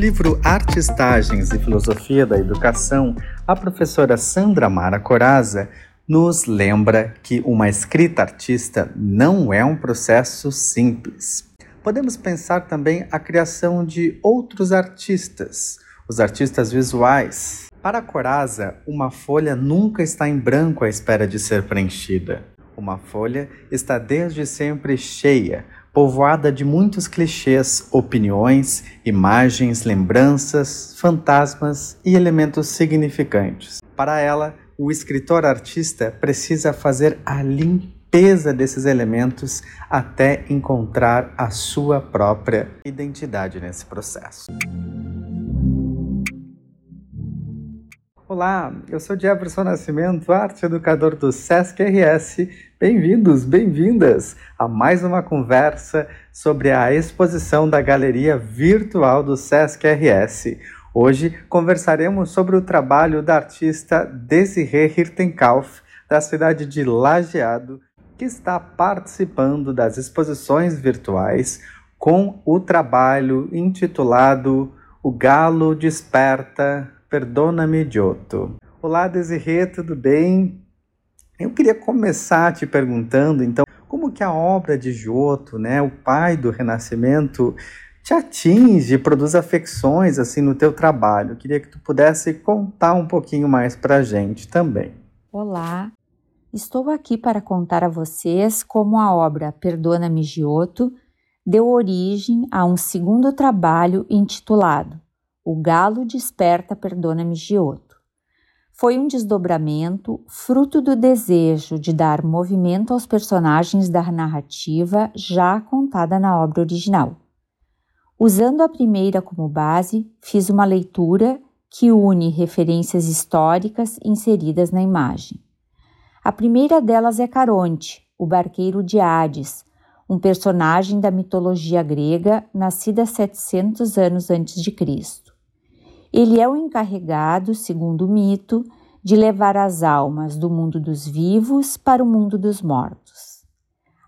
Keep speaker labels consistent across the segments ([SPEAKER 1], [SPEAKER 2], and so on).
[SPEAKER 1] livro Artistagens e Filosofia da Educação, a professora Sandra Mara Coraza nos lembra que uma escrita artista não é um processo simples. Podemos pensar também a criação de outros artistas, os artistas visuais. Para Coraza, uma folha nunca está em branco à espera de ser preenchida. Uma folha está desde sempre cheia, povoada de muitos clichês, opiniões, imagens, lembranças, fantasmas e elementos significantes. Para ela, o escritor artista precisa fazer a limpeza desses elementos até encontrar a sua própria identidade nesse processo. Olá, eu sou Jefferson Nascimento, arte educador do SESC RS. Bem-vindos, bem-vindas a mais uma conversa sobre a exposição da Galeria Virtual do SESC RS. Hoje conversaremos sobre o trabalho da artista Desiree Hirtenkauf, da cidade de Lajeado, que está participando das exposições virtuais com o trabalho intitulado O Galo Desperta Perdona-me, Giotto. Olá, Desirê, tudo bem? Eu queria começar te perguntando, então, como que a obra de Giotto, né, o pai do Renascimento, te atinge, produz afecções assim no teu trabalho? Eu queria que tu pudesse contar um pouquinho mais para a gente também.
[SPEAKER 2] Olá, estou aqui para contar a vocês como a obra Perdona-me, Giotto deu origem a um segundo trabalho intitulado o Galo Desperta Perdona-me Giotto. Foi um desdobramento fruto do desejo de dar movimento aos personagens da narrativa já contada na obra original. Usando a primeira como base, fiz uma leitura que une referências históricas inseridas na imagem. A primeira delas é Caronte, o barqueiro de Hades, um personagem da mitologia grega nascida 700 anos antes de Cristo. Ele é o encarregado, segundo o mito, de levar as almas do mundo dos vivos para o mundo dos mortos.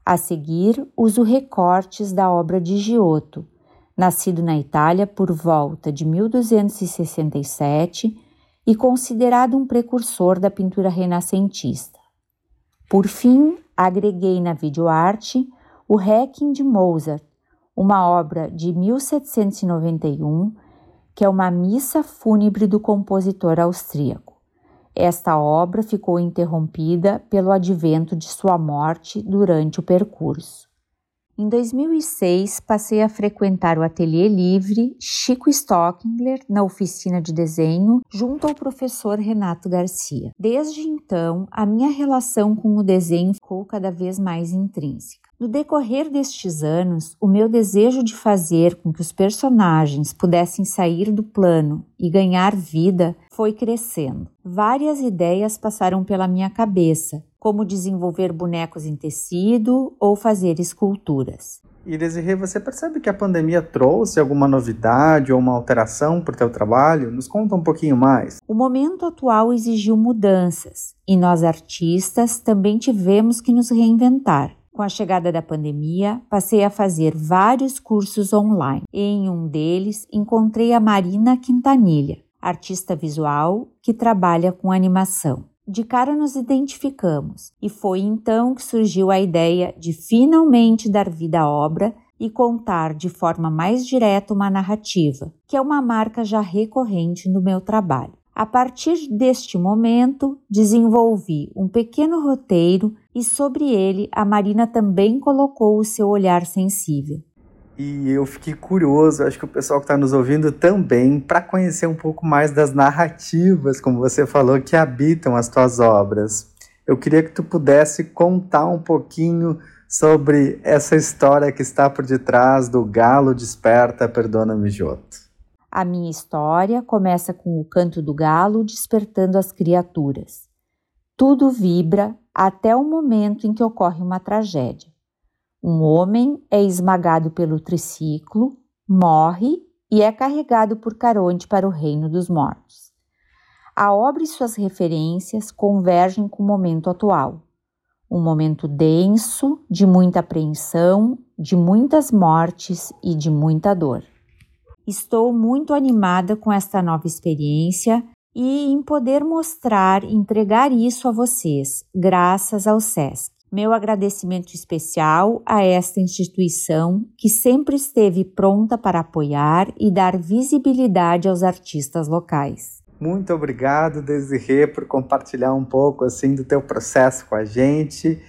[SPEAKER 2] A seguir, uso recortes da obra de Giotto, nascido na Itália por volta de 1267 e considerado um precursor da pintura renascentista. Por fim, agreguei na videoarte o Requiem de Mozart, uma obra de 1791 que é uma missa fúnebre do compositor austríaco. Esta obra ficou interrompida pelo advento de sua morte durante o percurso. Em 2006, passei a frequentar o Ateliê Livre Chico Stockingler na oficina de desenho, junto ao professor Renato Garcia. Desde então, a minha relação com o desenho ficou cada vez mais intrínseca. No decorrer destes anos, o meu desejo de fazer com que os personagens pudessem sair do plano e ganhar vida foi crescendo. Várias ideias passaram pela minha cabeça, como desenvolver bonecos em tecido ou fazer esculturas.
[SPEAKER 1] E Desirê, você percebe que a pandemia trouxe alguma novidade ou uma alteração para o teu trabalho? Nos conta um pouquinho mais.
[SPEAKER 2] O momento atual exigiu mudanças e nós artistas também tivemos que nos reinventar. Com a chegada da pandemia, passei a fazer vários cursos online. Em um deles, encontrei a Marina Quintanilha, artista visual que trabalha com animação. De cara nos identificamos e foi então que surgiu a ideia de finalmente dar vida à obra e contar de forma mais direta uma narrativa, que é uma marca já recorrente no meu trabalho. A partir deste momento, desenvolvi um pequeno roteiro e sobre ele a Marina também colocou o seu olhar sensível.
[SPEAKER 1] E eu fiquei curioso, acho que o pessoal que está nos ouvindo também, para conhecer um pouco mais das narrativas, como você falou, que habitam as tuas obras. Eu queria que tu pudesse contar um pouquinho sobre essa história que está por detrás do Galo Desperta, Perdona-me, Joto.
[SPEAKER 2] A minha história começa com o canto do galo despertando as criaturas. Tudo vibra até o momento em que ocorre uma tragédia. Um homem é esmagado pelo triciclo, morre e é carregado por Caronte para o reino dos mortos. A obra e suas referências convergem com o momento atual. Um momento denso, de muita apreensão, de muitas mortes e de muita dor. Estou muito animada com esta nova experiência e em poder mostrar, entregar isso a vocês, graças ao SESC. Meu agradecimento especial a esta instituição que sempre esteve pronta para apoiar e dar visibilidade aos artistas locais.
[SPEAKER 1] Muito obrigado, Desirê, por compartilhar um pouco assim do teu processo com a gente.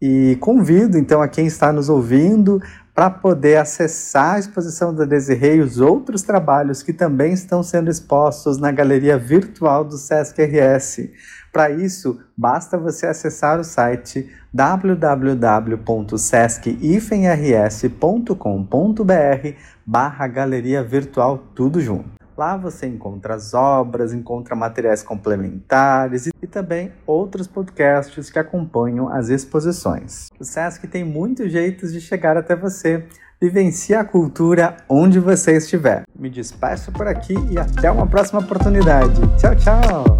[SPEAKER 1] E convido então a quem está nos ouvindo para poder acessar a exposição da Desirê e os outros trabalhos que também estão sendo expostos na galeria virtual do Sesc RS. Para isso, basta você acessar o site www.sesc-rs.com.br barra galeria virtual tudo junto. Lá você encontra as obras, encontra materiais complementares e também outros podcasts que acompanham as exposições. O SESC tem muitos jeitos de chegar até você. Vivencie a cultura onde você estiver. Me despeço por aqui e até uma próxima oportunidade. Tchau, tchau!